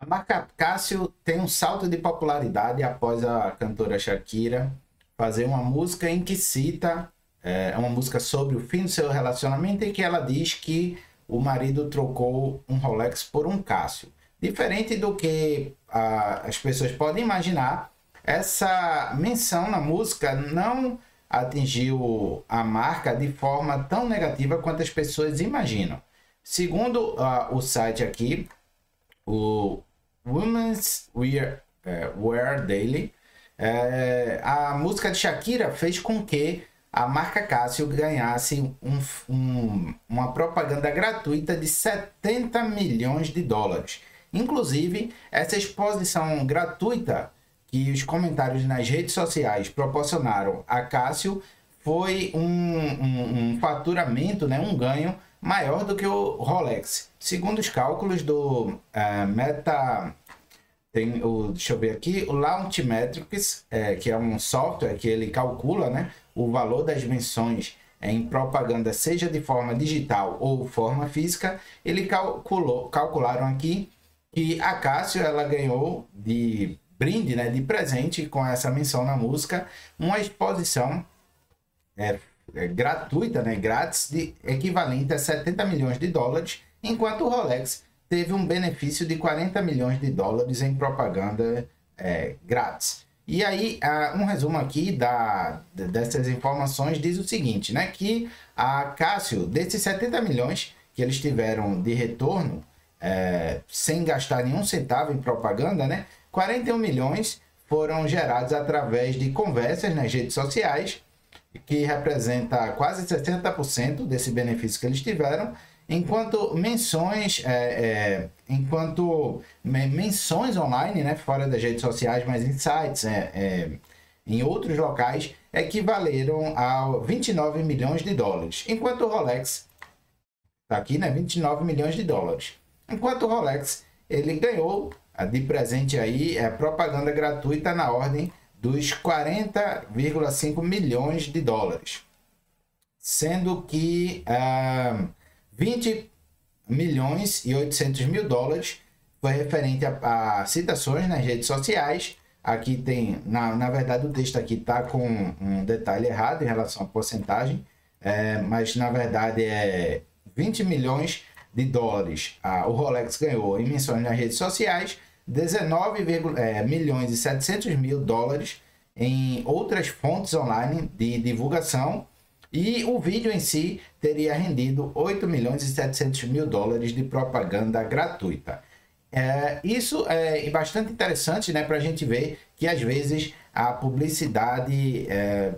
A marca Cássio tem um salto de popularidade após a cantora Shakira fazer uma música em que cita é uma música sobre o fim do seu relacionamento em que ela diz que o marido trocou um Rolex por um Cássio. Diferente do que a, as pessoas podem imaginar, essa menção na música não atingiu a marca de forma tão negativa quanto as pessoas imaginam. Segundo uh, o site aqui, o Women's Wear, uh, Wear Daily, uh, a música de Shakira fez com que a marca Cássio ganhasse um, um, uma propaganda gratuita de 70 milhões de dólares. Inclusive, essa exposição gratuita que os comentários nas redes sociais proporcionaram a Cássio foi um, um, um faturamento, né, um ganho maior do que o Rolex. Segundo os cálculos do uh, Meta, tem o, deixa eu ver aqui, o Launchmetrics, é, que é um software que ele calcula né, o valor das menções em propaganda, seja de forma digital ou forma física, ele calculou, calcularam aqui que a Cássio ela ganhou de brinde, né, de presente com essa menção na música, uma exposição é, é, gratuita, né, grátis, de equivalente a 70 milhões de dólares, enquanto o Rolex teve um benefício de 40 milhões de dólares em propaganda é, grátis. E aí, um resumo aqui da, dessas informações diz o seguinte, né? Que a Cássio, desses 70 milhões que eles tiveram de retorno, é, sem gastar nenhum centavo em propaganda, né? 41 milhões foram gerados através de conversas nas redes sociais, que representa quase 60% desse benefício que eles tiveram, enquanto menções, é, é, enquanto menções online, né, fora das redes sociais, mas em sites, é, é em outros locais, equivaleram a 29 milhões de dólares, enquanto o Rolex está aqui, né, 29 milhões de dólares. Enquanto o Rolex ele ganhou de presente aí é propaganda gratuita na ordem dos 40,5 milhões de dólares, sendo que ah, 20 milhões e 800 mil dólares foi referente a, a, citações nas redes sociais. Aqui tem, na, na verdade, o texto aqui está com um detalhe errado em relação à porcentagem, é, mas na verdade é 20 milhões de dólares. o Rolex ganhou em menções nas redes sociais, 19 é, milhões e 700 mil dólares em outras fontes online de divulgação e o vídeo em si teria rendido 8 milhões e 700 mil dólares de propaganda gratuita. É, isso é bastante interessante né, para a gente ver que às vezes a publicidade, é,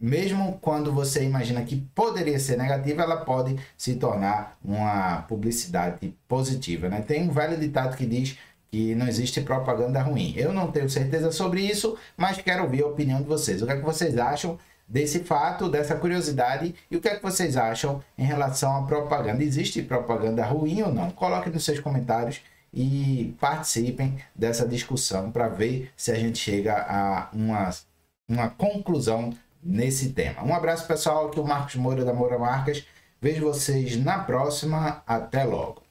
mesmo quando você imagina que poderia ser negativa, ela pode se tornar uma publicidade positiva. Né? Tem um velho ditado que diz que não existe propaganda ruim. Eu não tenho certeza sobre isso, mas quero ouvir a opinião de vocês. O que é que vocês acham desse fato, dessa curiosidade e o que é que vocês acham em relação à propaganda? Existe propaganda ruim ou não? Coloquem nos seus comentários e participem dessa discussão para ver se a gente chega a uma, uma conclusão nesse tema. Um abraço pessoal, aqui é o Marcos Moura da Moura Marcas. Vejo vocês na próxima. Até logo.